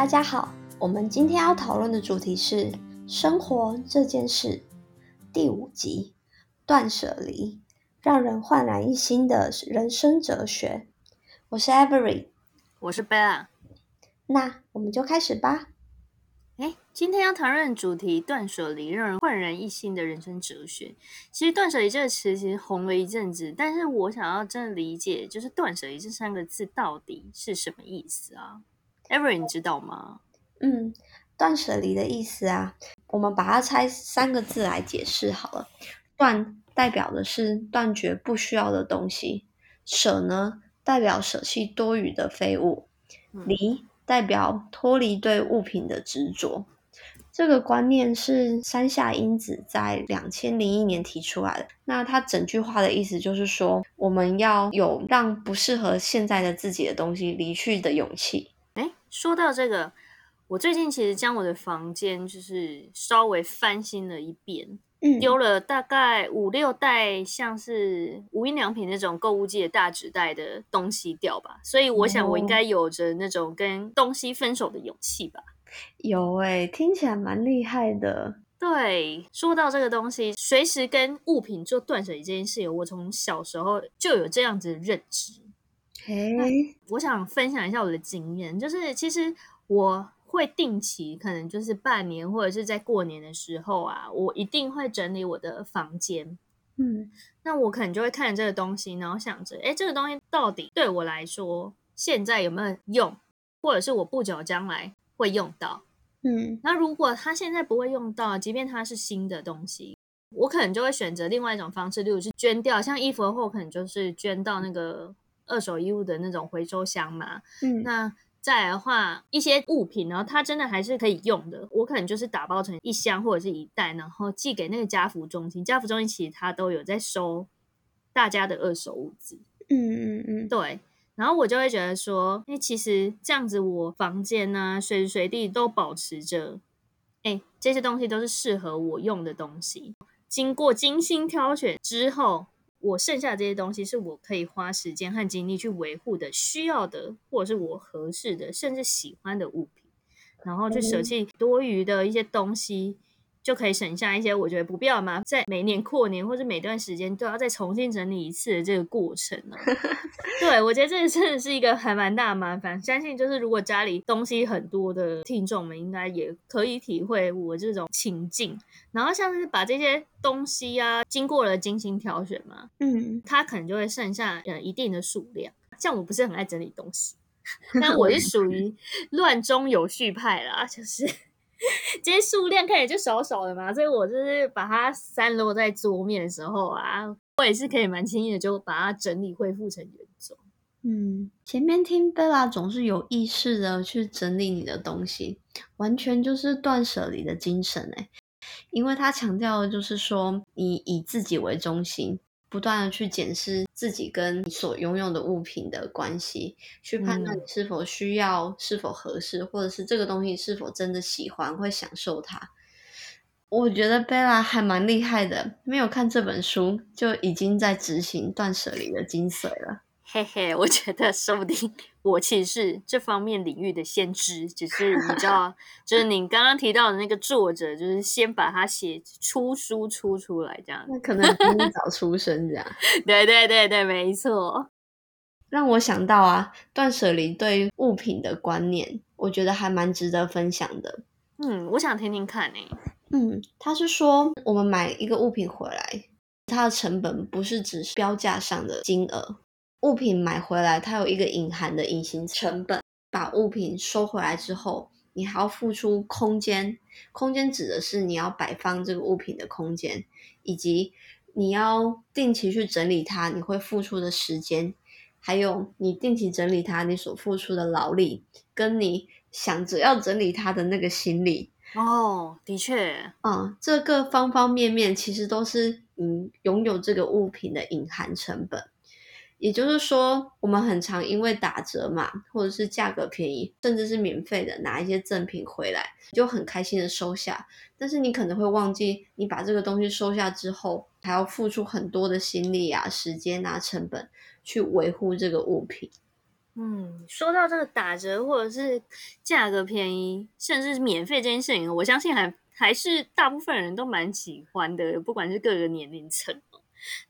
大家好，我们今天要讨论的主题是生活这件事第五集：断舍离，让人焕然一新的人生哲学。我是 Avery，我是 Bella。那我们就开始吧。哎，今天要谈论的主题断舍离，让人焕然一新的人生哲学。其实“断舍离”这个词其实红了一阵子，但是我想要真的理解，就是“断舍离”这三个字到底是什么意思啊？Avery，你知道吗？嗯，断舍离的意思啊，我们把它拆三个字来解释好了。断代表的是断绝不需要的东西，舍呢代表舍弃多余的废物，离。代表脱离对物品的执着，这个观念是山下英子在两千零一年提出来的。那他整句话的意思就是说，我们要有让不适合现在的自己的东西离去的勇气。哎，说到这个，我最近其实将我的房间就是稍微翻新了一遍。丢了大概五六袋，像是无印良品那种购物界的大纸袋的东西掉吧，所以我想我应该有着那种跟东西分手的勇气吧。有诶，听起来蛮厉害的。对，说到这个东西，随时跟物品做断舍离这件事，我从小时候就有这样子的认知。嘿，我想分享一下我的经验，就是其实我。会定期，可能就是半年或者是在过年的时候啊，我一定会整理我的房间。嗯，那我可能就会看这个东西，然后想着，哎，这个东西到底对我来说现在有没有用，或者是我不久将来会用到。嗯，那如果它现在不会用到，即便它是新的东西，我可能就会选择另外一种方式，例如是捐掉。像衣服的话，可能就是捐到那个二手衣物的那种回收箱嘛。嗯，那。再来的话，一些物品，然后它真的还是可以用的，我可能就是打包成一箱或者是一袋，然后寄给那个家福中心。家福中心其实它都有在收大家的二手物资。嗯嗯嗯，对。然后我就会觉得说，哎，其实这样子，我房间呢，随时随地都保持着，哎，这些东西都是适合我用的东西，经过精心挑选之后。我剩下这些东西是我可以花时间和精力去维护的、需要的，或者是我合适的，甚至喜欢的物品，然后去舍弃多余的一些东西。就可以省下一些我觉得不必要麻烦，在每年过年或者每段时间都要再重新整理一次的这个过程呢。对我觉得这个真的是一个还蛮大的麻烦。相信就是如果家里东西很多的听众们，应该也可以体会我这种情境。然后像是把这些东西啊，经过了精心挑选嘛，嗯，它可能就会剩下呃一定的数量。像我不是很爱整理东西，但我是属于乱中有序派啦，就是。这些数量看起来就少少的嘛，所以我就是把它散落在桌面的时候啊，我也是可以蛮轻易的就把它整理恢复成原状。嗯，前面听贝拉总是有意识的去整理你的东西，完全就是断舍离的精神哎，因为他强调的就是说，你以自己为中心。不断的去检视自己跟你所拥有的物品的关系，去判断你是否需要、是否合适，或者是这个东西是否真的喜欢、会享受它。我觉得贝拉还蛮厉害的，没有看这本书就已经在执行断舍离的精髓了。嘿嘿，我觉得说不定我其实是这方面领域的先知，只是你知道，就是你刚刚提到的那个作者，就是先把它写出书出出来这样，那可能比你 早出生这样。对对对对，没错。让我想到啊，断舍离对物品的观念，我觉得还蛮值得分享的。嗯，我想听听看呢。嗯，他是说，我们买一个物品回来，它的成本不是只是标价上的金额。物品买回来，它有一个隐含的隐形成本。把物品收回来之后，你还要付出空间。空间指的是你要摆放这个物品的空间，以及你要定期去整理它，你会付出的时间，还有你定期整理它，你所付出的劳力，跟你想着要整理它的那个心理。哦，的确，嗯，这个方方面面其实都是你拥有这个物品的隐含成本。也就是说，我们很常因为打折嘛，或者是价格便宜，甚至是免费的，拿一些赠品回来，就很开心的收下。但是你可能会忘记，你把这个东西收下之后，还要付出很多的心力啊、时间啊、成本去维护这个物品。嗯，说到这个打折或者是价格便宜，甚至是免费这件事情，我相信还还是大部分人都蛮喜欢的，不管是各个年龄层。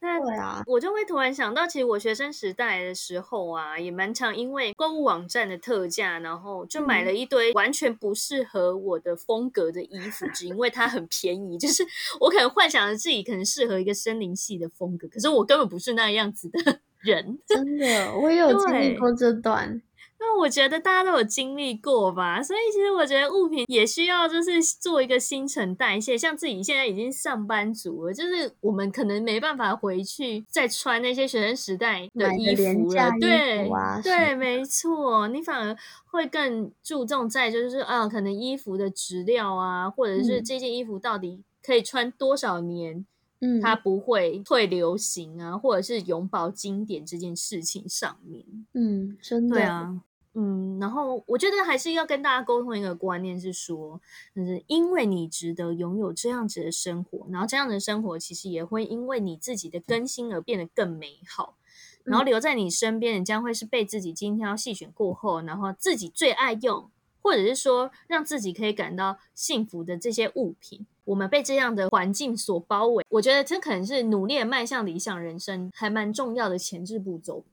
那对啊，我就会突然想到，其实我学生时代的时候啊，也蛮常因为购物网站的特价，然后就买了一堆完全不适合我的风格的衣服，只因为它很便宜。就是我可能幻想着自己可能适合一个森林系的风格，可是我根本不是那样子的人。真的，我也有经历过这段。那我觉得大家都有经历过吧，所以其实我觉得物品也需要就是做一个新陈代谢。像自己现在已经上班族了，就是我们可能没办法回去再穿那些学生时代的衣服了。对对，没错，你反而会更注重在就是啊，可能衣服的质量啊，或者是这件衣服到底可以穿多少年，嗯，它不会退流行啊，或者是永葆经典这件事情上面。嗯，真的，对啊。嗯，然后我觉得还是要跟大家沟通一个观念，是说，就是因为你值得拥有这样子的生活，然后这样的生活其实也会因为你自己的更新而变得更美好，然后留在你身边的将会是被自己精挑细选过后，然后自己最爱用，或者是说让自己可以感到幸福的这些物品。我们被这样的环境所包围，我觉得这可能是努力迈向理想人生还蛮重要的前置步骤。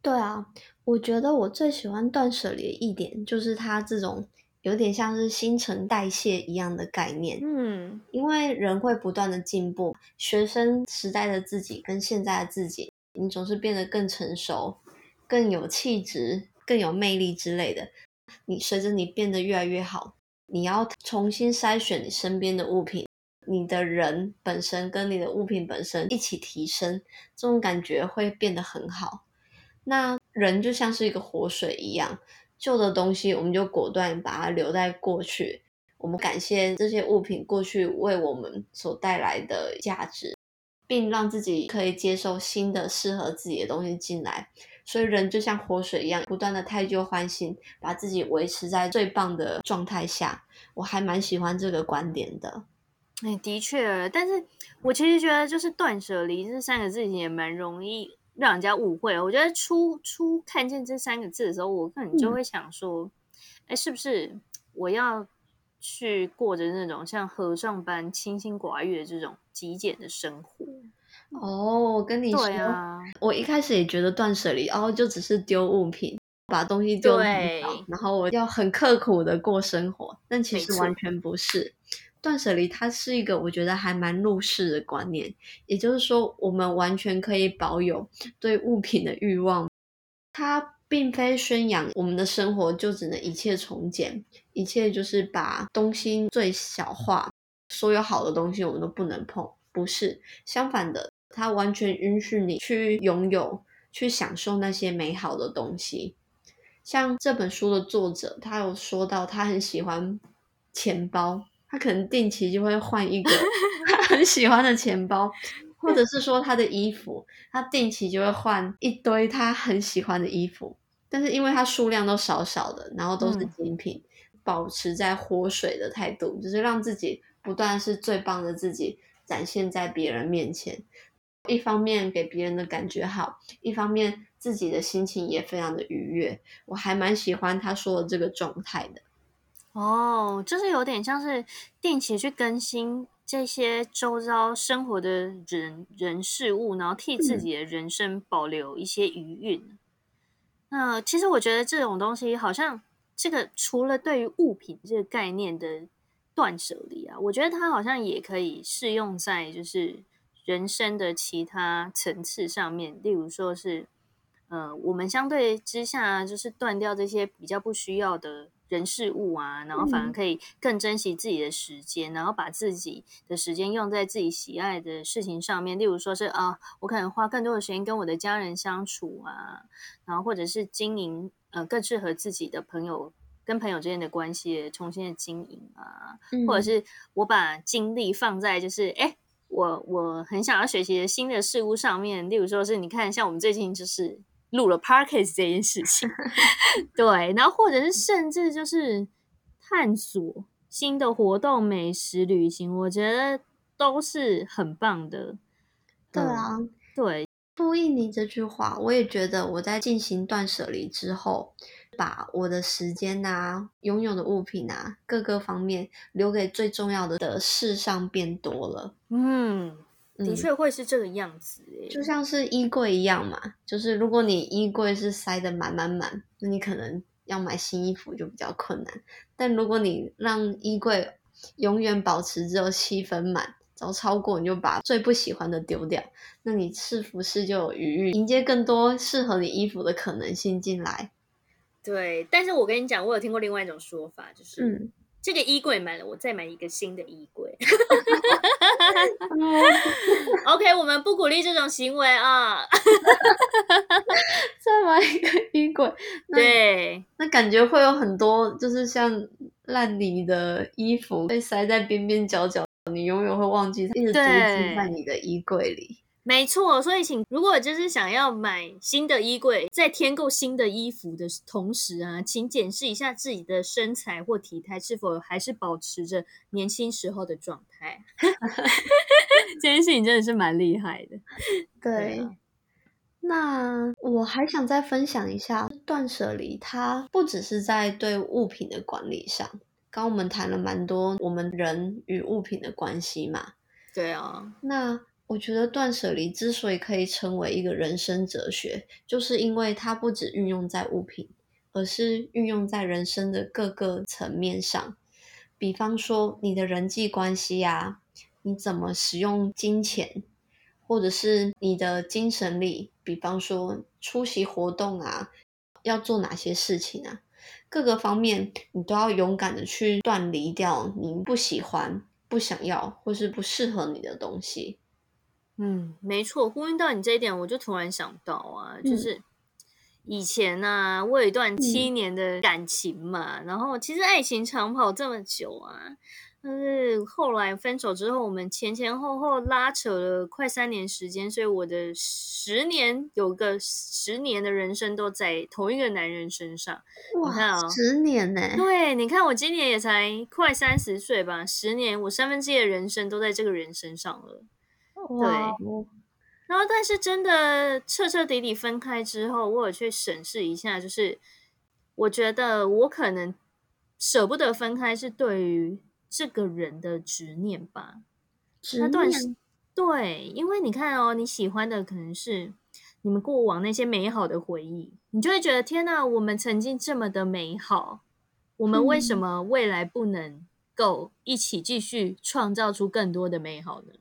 对啊。我觉得我最喜欢断舍离的一点，就是它这种有点像是新陈代谢一样的概念。嗯，因为人会不断的进步，学生时代的自己跟现在的自己，你总是变得更成熟、更有气质、更有魅力之类的。你随着你变得越来越好，你要重新筛选你身边的物品，你的人本身跟你的物品本身一起提升，这种感觉会变得很好。那人就像是一个活水一样，旧的东西我们就果断把它留在过去。我们感谢这些物品过去为我们所带来的价值，并让自己可以接受新的适合自己的东西进来。所以人就像活水一样，不断的汰旧换新，把自己维持在最棒的状态下。我还蛮喜欢这个观点的。哎，的确，但是我其实觉得就是断舍离这三个字也蛮容易。让人家误会，我觉得初初看见这三个字的时候，我可能就会想说，哎，是不是我要去过着那种像和尚般清心寡欲的这种极简的生活？哦，我跟你说，我一开始也觉得断舍离，然哦，就只是丢物品，把东西丢很少，然后我要很刻苦的过生活，但其实完全不是。断舍离，它是一个我觉得还蛮入世的观念，也就是说，我们完全可以保有对物品的欲望。它并非宣扬我们的生活就只能一切从简，一切就是把东西最小化，所有好的东西我们都不能碰。不是，相反的，它完全允许你去拥有、去享受那些美好的东西。像这本书的作者，他有说到，他很喜欢钱包。他可能定期就会换一个很喜欢的钱包，或者是说他的衣服，他定期就会换一堆他很喜欢的衣服。但是因为他数量都少少的，然后都是精品，保持在活水的态度，就是让自己不断是最棒的自己展现在别人面前。一方面给别人的感觉好，一方面自己的心情也非常的愉悦。我还蛮喜欢他说的这个状态的。哦，就是有点像是定期去更新这些周遭生活的人人事物，然后替自己的人生保留一些余韵。那其实我觉得这种东西，好像这个除了对于物品这个概念的断舍离啊，我觉得它好像也可以适用在就是人生的其他层次上面，例如说是，呃，我们相对之下就是断掉这些比较不需要的。人事物啊，然后反而可以更珍惜自己的时间，然后把自己的时间用在自己喜爱的事情上面。例如说是啊，我可能花更多的时间跟我的家人相处啊，然后或者是经营呃更适合自己的朋友跟朋友之间的关系重新的经营啊，或者是我把精力放在就是哎，我我很想要学习的新的事物上面。例如说是你看，像我们最近就是。录了 Parkes 这件事情，对，然后或者是甚至就是探索新的活动、美食、旅行，我觉得都是很棒的。对啊，对，呼应你这句话，我也觉得我在进行断舍离之后，把我的时间啊、拥有的物品啊各个方面留给最重要的的事上变多了。嗯，的嗯确会是这个样子诶。就像是衣柜一样嘛，就是如果你衣柜是塞得满满满，那你可能要买新衣服就比较困难。但如果你让衣柜永远保持只有七分满，只要超过你就把最不喜欢的丢掉，那你是不是就有余裕迎接更多适合你衣服的可能性进来？对，但是我跟你讲，我有听过另外一种说法，就是、嗯，这个衣柜满了，我再买一个新的衣柜。OK，我们不鼓励这种行为啊。再买一个衣柜，对，那感觉会有很多就是像烂泥的衣服被塞在边边角角，你永远会忘记它，一直堆积在你的衣柜里。没错。所以请，如果就是想要买新的衣柜，在添购新的衣服的同时啊，请检视一下自己的身材或体态是否还是保持着年轻时候的状态。这件事情真的是蛮厉害的。对，啊那我还想再分享一下，断舍离它不只是在对物品的管理上，刚刚我们谈了蛮多我们人与物品的关系嘛。对啊，那我觉得断舍离之所以可以成为一个人生哲学，就是因为它不只运用在物品，而是运用在人生的各个层面上。比方说你的人际关系啊，你怎么使用金钱，或者是你的精神力，比方说出席活动啊，要做哪些事情啊，各个方面你都要勇敢的去断离掉你不喜欢、不想要或是不适合你的东西。嗯，没错，呼应到你这一点，我就突然想到啊，就嗯是以前呢、我有一段七嗯年的感情嘛，然后其实爱情长跑这么久啊，但是后来分手之后，我们前前后后拉扯了快三年时间，所以我的十年有个十年的人生都在同一个男人身上。看哇，哦十年呢、对，你看我今年也才快三十岁吧，十年我三分之一的人生都在这个人身上了。哇哦，然后，但是真的彻彻底底分开之后，我有去审视一下，就是我觉得我可能舍不得分开，是对于这个人的执念吧。执念时对，因为你看哦，你喜欢的可能是你们过往那些美好的回忆，你就会觉得天哪，我们曾经这么的美好，我们为什嗯么未来不能够一起继续创造出更多的美好呢？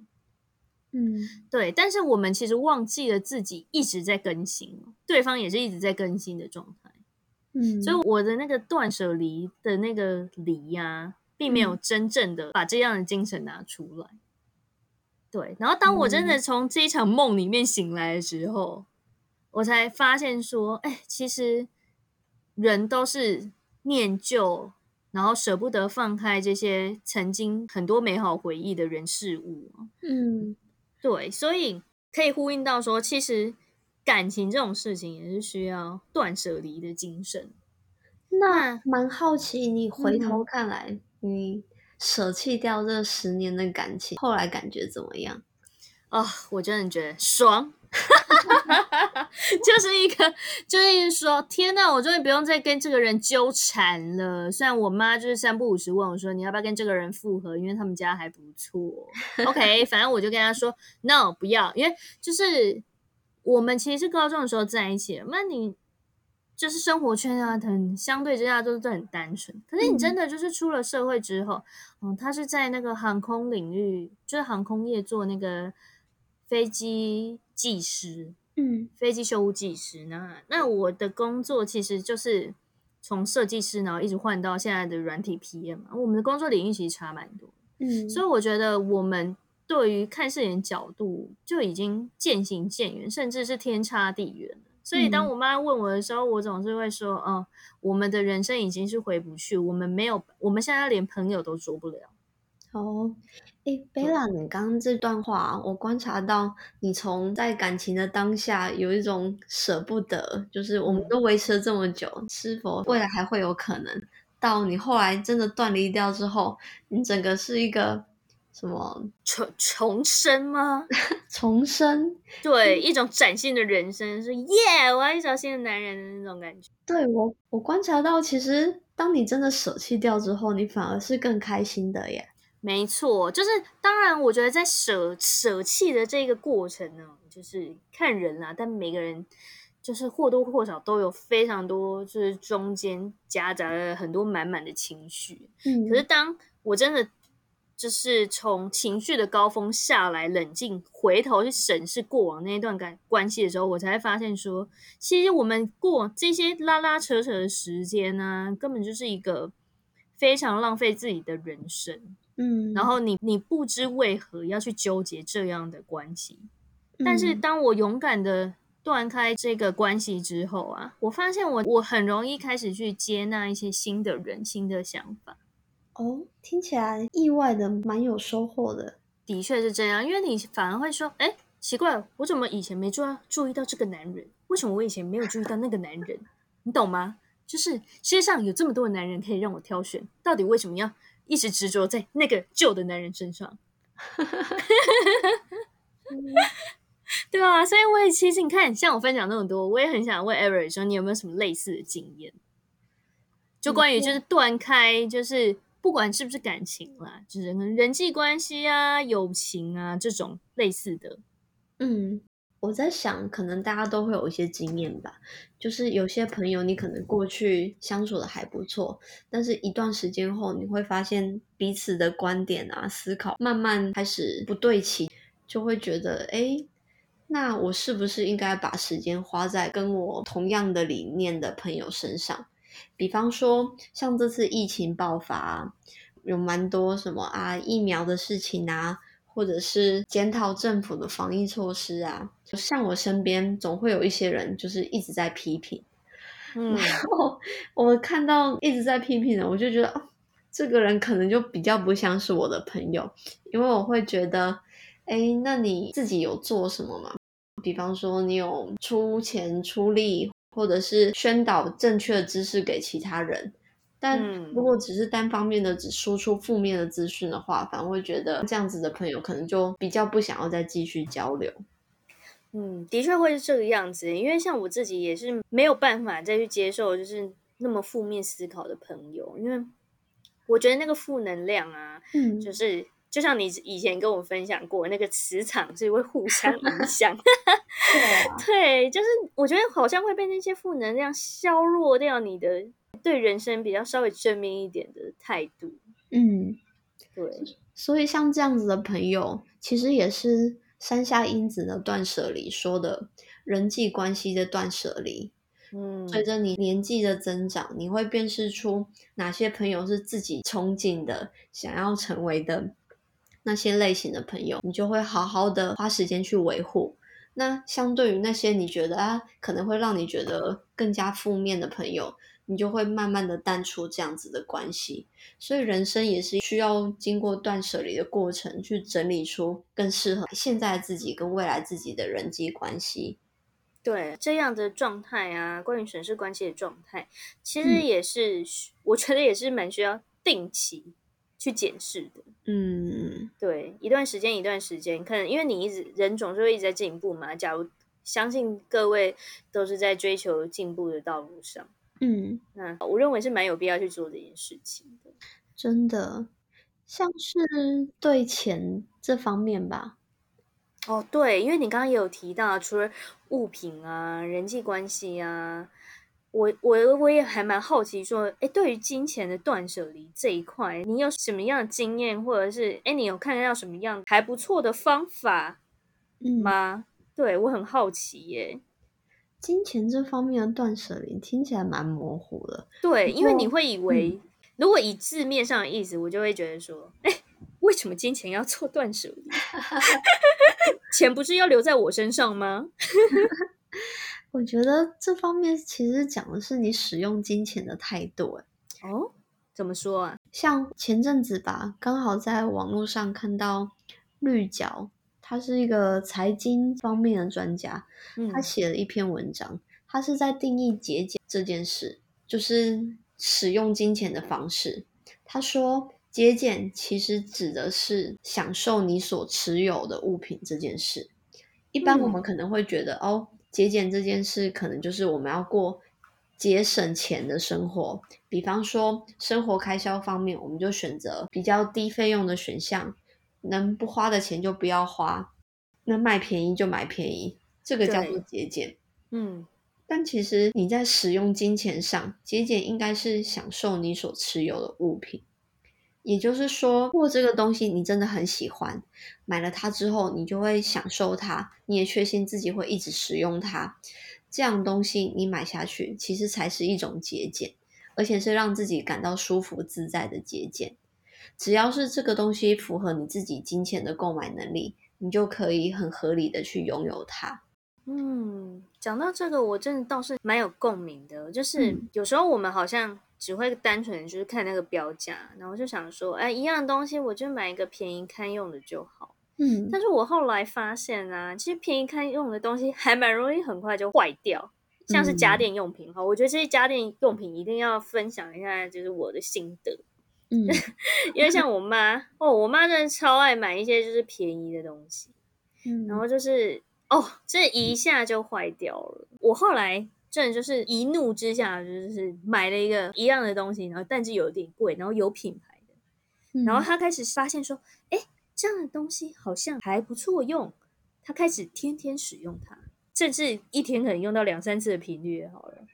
嗯。对，但是我们其实忘记了自己一直在更新，对方也是一直在更新的状态，嗯，所以我的那个断舍离的那个离呀、并没有真正的把这样的精神拿出来。对，然后当我真的从这一场梦里面醒来的时候，我才发现说，哎，其实人都是念旧，然后舍不得放开这些曾经很多美好回忆的人事物。嗯对，所以可以呼应到说，其实感情这种事情也是需要断舍离的精神。那蛮好奇，你回嗯头看来，你舍弃掉这十年的感情，后来感觉怎么样？啊、我真的觉得爽，就是一个，就是说，天呐，我终于不用再跟这个人纠缠了。虽然我妈就是三不五时问我说，你要不要跟这个人复合，因为他们家还不错。OK，反正我就跟他说 no，不要，因为就是我们其实是高中的时候在一起的，那你就是生活圈啊，很相对之下都是很单纯。可是你真的就是出了社会之后，嗯，他是在那个航空领域，就是航空业做那个飞机技师，嗯飞机修护技师。那那我的工作其实就是从设计师，然后一直换到现在的软体 PM 嘛。我们的工作领域其实差蛮多，嗯，所以我觉得我们对于看事情角度就已经渐行渐远，甚至是天差地远了。所以当嗯我妈问我的时候，我总是会说：“哦、我们的人生已经是回不去，我们没有，我们现在连朋友都做不了。哦，诶，贝拉，你刚刚这段话，我观察到你从在感情的当下有一种舍不得，就是我们嗯都维持了这么久，是否未来还会有可能？到你后来真的断离掉之后，你整个是一个什么重重生吗？重生？对，一种崭新的人生，是耶！我要一找新的男人的那种感觉。对我，我观察到，其实当你真的舍弃掉之后，你反而是更开心的耶。没错，就是当然，我觉得在舍舍弃的这个过程呢，就是看人啦，但每个人就是或多或少都有非常多，就是中间夹杂了很多满满的情绪。嗯，可是当我真的就是从情绪的高峰下来，冷静回头去审视过往那一段感关系的时候，我才会发现说，其实我们过往这些拉拉扯扯的时间呢，根本就是一个非常浪费自己的人生。嗯，然后你你不知为何要去纠结这样的关系，但是当我勇敢的断开这个关系之后啊，我发现我我很容易开始去接纳一些新的人、新的想法。哦，听起来意外的蛮有收获的。的确是这样，因为你反而会说，哎，奇怪，我怎么以前没注注意到这个男人？为什么我以前没有注意到那个男人？你懂吗？就是世界上有这么多的男人可以让我挑选，到底为什么要？一直执着在那个旧的男人身上，对啊，所以我也其实你看，像我分享那么多，我也很想问 Ever 说，你有没有什么类似的经验？就关于就是断开，就是不管是不是感情啦，就是人际关系啊、友情啊这种类似的，嗯。我在想，可能大家都会有一些经验吧，就是有些朋友你可能过去相处的还不错，但是一段时间后，你会发现彼此的观点啊、思考慢慢开始不对齐，就会觉得，哎，那我是不是应该把时间花在跟我同样的理念的朋友身上？比方说，像这次疫情爆发，有蛮多什么啊疫苗的事情啊。或者是检讨政府的防疫措施啊，就像我身边总会有一些人，就是一直在批评。嗯，然后我看到一直在批评的，我就觉得，哦，这个人可能就比较不像是我的朋友，因为我会觉得，哎，那你自己有做什么吗？比方说，你有出钱出力，或者是宣导正确的知识给其他人。但如果只是单方面的只输出负面的资讯的话，反而会觉得这样子的朋友可能就比较不想要再继续交流。嗯，的确会是这个样子，因为像我自己也是没有办法再去接受就是那么负面思考的朋友，因为我觉得那个负能量啊，嗯，就是就像你以前跟我分享过，那个磁场是会互相 影响。对，对，就是我觉得好像会被那些负能量削弱掉你的。对人生比较稍微正面一点的态度，嗯，对，所以像这样子的朋友，其实也是山下英子的断舍离说的人际关系的断舍离。嗯，随着你年纪的增长，你会辨识出哪些朋友是自己憧憬的、想要成为的那些类型的朋友，你就会好好的花时间去维护。那相对于那些你觉得啊，可能会让你觉得更加负面的朋友。你就会慢慢的淡出这样子的关系，所以人生也是需要经过断舍离的过程，去整理出更适合现在自己跟未来自己的人际关系。对这样的状态啊，关于审视关系的状态，其实也是我觉得也是蛮需要定期去检视的。嗯，对，一段时间一段时间，可能因为你一直人总是会一直在进步嘛。假如相信各位都是在追求进步的道路上。嗯，那我认为是蛮有必要去做这件事情的。真的，像是对钱这方面吧。哦，对，因为你刚刚也有提到，除了物品啊、人际关系啊，我我我也还蛮好奇，说，哎，对于金钱的断舍离这一块，你有什么样的经验，或者是，哎，你有看到什么样还不错的方法吗？对我很好奇耶。金钱这方面的断舍离听起来蛮模糊的。对，因为你会以为，如果以字面上的意思，我就会觉得说，哎，为什么金钱要做断舍离？钱不是要留在我身上吗？我觉得这方面其实讲的是你使用金钱的态度。哎，哦，怎么说啊？像前阵子吧，刚好在网络上看到绿角。他是一个财经方面的专家，他写了一篇文章，他是在定义节俭这件事，就是使用金钱的方式。他说，节俭其实指的是享受你所持有的物品这件事。一般我们可能会觉得，哦，节俭这件事可能就是我们要过节省钱的生活。比方说，生活开销方面，我们就选择比较低费用的选项，能不花的钱就不要花，能买便宜就买便宜，这个叫做节俭。嗯。但其实你在使用金钱上，节俭应该是享受你所持有的物品。也就是说，如果这个东西你真的很喜欢，买了它之后，你就会享受它，你也确信自己会一直使用它。这样东西你买下去，其实才是一种节俭，而且是让自己感到舒服自在的节俭。只要是这个东西符合你自己金钱的购买能力，你就可以很合理的去拥有它。嗯，讲到这个，我真的倒是蛮有共鸣的，就是有时候我们好像。只会单纯就是看那个标价，然后就想说，哎，一样的东西我就买一个便宜堪用的就好。嗯，但是我后来发现啊，其实便宜堪用的东西还蛮容易很快就坏掉，像是家电用品哈，我觉得这些家电用品一定要分享一下，就是我的心得。嗯，因为像我妈哦，我妈真的超爱买一些就是便宜的东西，嗯，然后就是哦，这一下就坏掉了。我后来。真的就是一怒之下，就是买了一个一样的东西，然后但是有点贵，然后有品牌的，然后他开始发现说，哎，这样的东西好像还不错用，他开始天天使用它，甚至一天可能用到两三次的频率好了。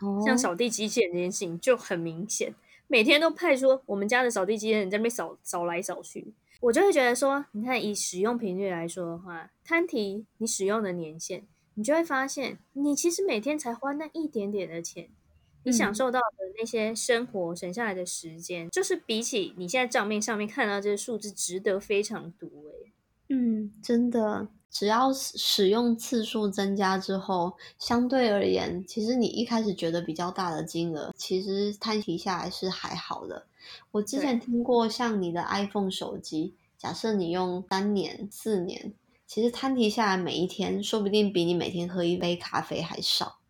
哦，像扫地机器人这件事情就很明显，每天都派出我们家的扫地机器人在那边扫扫来扫去，我就会觉得说，你看以使用频率来说的话，摊提你使用的年限。你就会发现，你其实每天才花那一点点的钱，你享受到的那些生活省下来的时间，就是比起你现在账面上面看到这些数字，值得非常多诶。嗯，真的，只要使用次数增加之后，相对而言，其实你一开始觉得比较大的金额，其实摊提下来是还好的。我之前听过，像你的 iPhone 手机，假设你用三年、四年。其实摊提下来，每一天说不定比你每天喝一杯咖啡还少。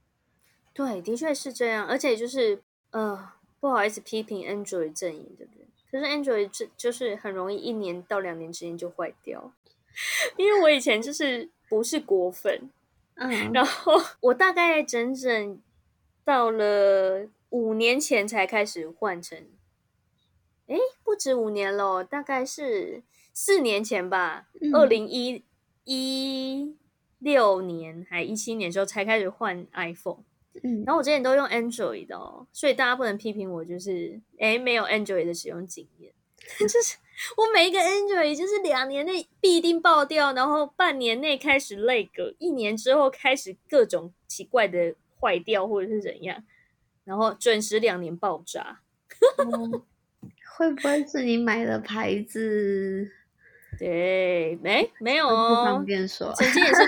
对，的确是这样。而且就是，呃，不好意思批评 Android 阵营，对不对？可是 Android 就就是很容易一年到两年之间就坏掉。因为我以前就是不是果粉，嗯，然后 我大概整整到了五年前才开始换成，哎，不止五年了，大概是四年前吧，二零一。一六年还一七年时候才开始换 iPhone，嗯，然后我之前都用 Android 的，所以大家不能批评我，就是哎没有 Android 的使用经验，就是我每一个 Android 就是两年内必定爆掉，然后半年内开始累个，一年之后开始各种奇怪的坏掉或者是怎样，然后准时两年爆炸，会不会是你买的牌子？对，没没有哦。曾经也是，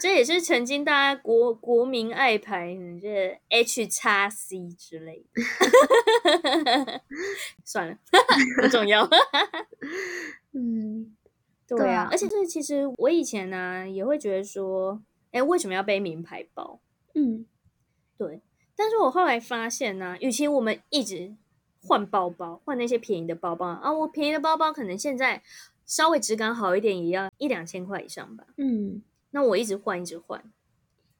这也是曾经大家国国民爱牌，这 H 叉 C 之类的。算了，不重要。嗯，对啊。而且就是其实我以前呢也会觉得说，哎，为什么要背名牌包？嗯，对。但是我后来发现呢，与其我们一直换包包，换那些便宜的包包啊，我便宜的包包可能现在。稍微质感好一点，也要一两千块以上吧。嗯，那我一直换，一直换，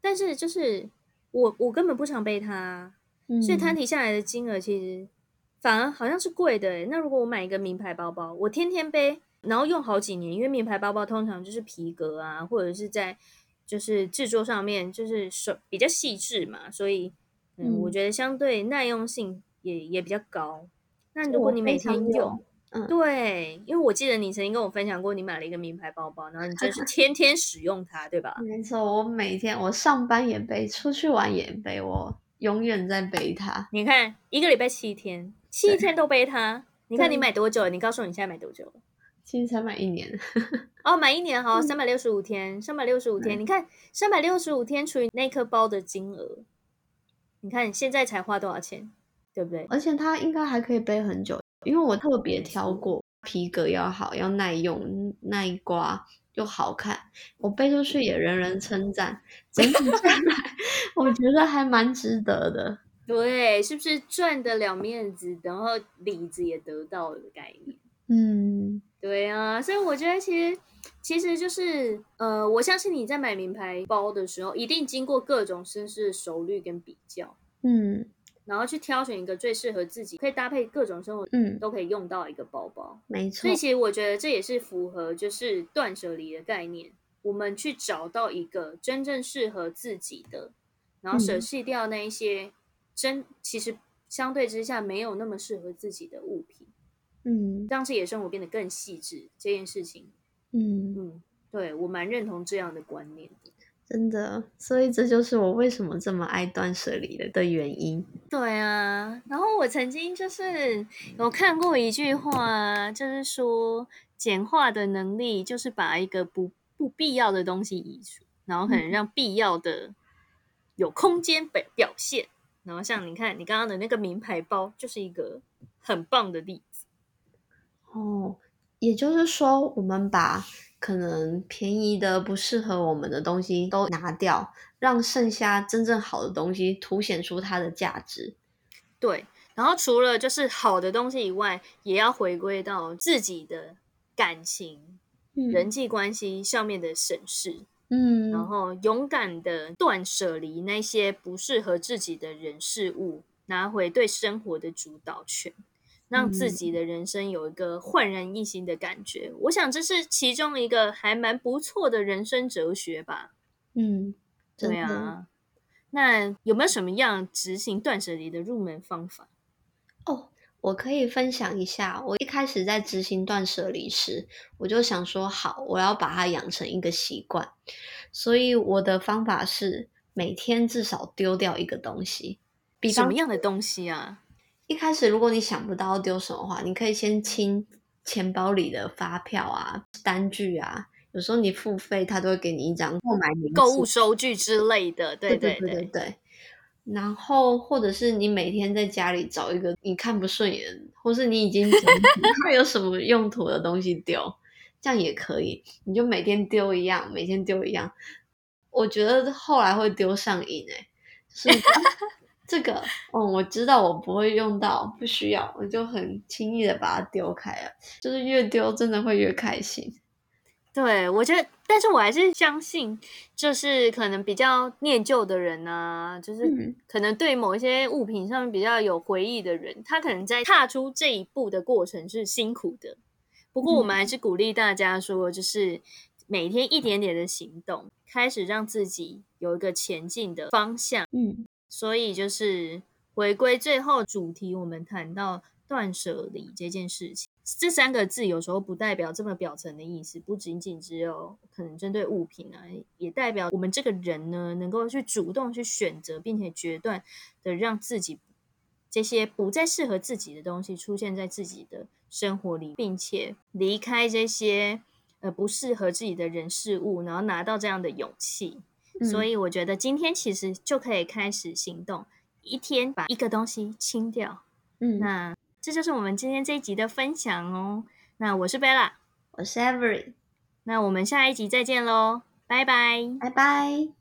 但是就是我我根本不常背它，所以摊提下来的金额其实反而好像是贵的。那如果我买一个名牌包包，我天天背，然后用好几年，因为名牌包包通常就是皮革啊，或者是在就是制作上面就是手比较细致嘛，所以嗯，我觉得相对耐用性也也比较高。那如果你每天用，对，因为我记得你曾经跟我分享过，你买了一个名牌包包，然后你真是 天天使用它，对吧？没错，我每天我上班也背，出去玩也背，我永远在背它。你看，一个礼拜七天，七天都背它。你看你买多久？你告诉我你现在买多久？其实才买一年。哦，买一年好，三百六十五天，三百六十五天。你看，三百六十五天除以那颗包的金额，你看现在才花多少钱，对不对？而且它应该还可以背很久。因为我特别挑过皮革要好，要耐用、耐刮又好看，我背出去也人人称赞。整体下来，我觉得还蛮值得的。对，是不是赚得了面子，然后里子也得到了的概念？嗯，对啊，所以我觉得其实其实就是呃，我相信你在买名牌包的时候，一定经过各种深思熟虑跟比较，嗯然后去挑选一个最适合自己，可以搭配各种生活嗯，都可以用到一个包包。没错所以，其实我觉得这也是符合就是断舍离的概念，我们去找到一个真正适合自己的，然后舍嗯弃掉那一些真其实相对之下没有那么适合自己的物品，嗯让自己的生活变得更细致。这件事情，嗯，嗯，对我蛮认同这样的观念的。真的，所以这就是我为什么这么爱断舍离的的原因。对啊，然后我曾经就是有看过一句话，就是说简化的能力就是把一个不不必要的东西移除，然后可能让必要的有空间表表现。然后像你看你刚刚的那个名牌包，就是一个很棒的例子。哦，也就是说，我们把可能便宜的、不适合我们的东西都拿掉，让剩下真正好的东西凸显出它的价值。对，然后除了就是好的东西以外，也要回归到自己的感情、嗯人际关系上面的审视。嗯，然后勇敢的断舍离那些不适合自己的人事物，拿回对生活的主导权，让自己的人生有一个焕然一新的感觉。我想这是其中一个还蛮不错的人生哲学吧。嗯，对啊，那有没有什么样执行断舍离的入门方法？哦，我可以分享一下。我一开始在执行断舍离时，我就想说，好，我要把它养成一个习惯。所以我的方法是每天至少丢掉一个东西。比什方么样的东西啊？一开始，如果你想不到要丢什么的话，你可以先清钱包里的发票啊、单据啊。有时候你付费，他都会给你一张购买明购物收据之类的，对对对对对。然后，或者是你每天在家里找一个你看不顺眼，或是你已经整理 它有什么用途的东西丢，这样也可以。你就每天丢一样，每天丢一样。我觉得后来会丢上瘾诶、就是这个，嗯，我知道我不会用到，不需要，我就很轻易的把它丢开了。就是越丢真的会越开心。对，我觉得，但是我还是相信，就是可能比较念旧的人呢、就是嗯可能对某一些物品上面比较有回忆的人，他可能在踏出这一步的过程是辛苦的。不过，我们还是鼓励大家说，就是每天一点点的行动，开始让自己有一个前进的方向。嗯所以，就是回归最后主题，我们谈到断舍离这件事情。这三个字有时候不代表这么表层的意思，不仅仅只有可能针对物品啊，也代表我们这个人呢，能够去主动去选择，并且决断的让自己这些不再适合自己的东西出现在自己的生活里，并且离开这些呃不适合自己的人事物，然后拿到这样的勇气。嗯所以我觉得今天其实就可以开始行动，一天把一个东西清掉。嗯，那这就是我们今天这一集的分享哦。那我是 Bella，我是 Avery，那我们下一集再见喽，拜拜。拜拜。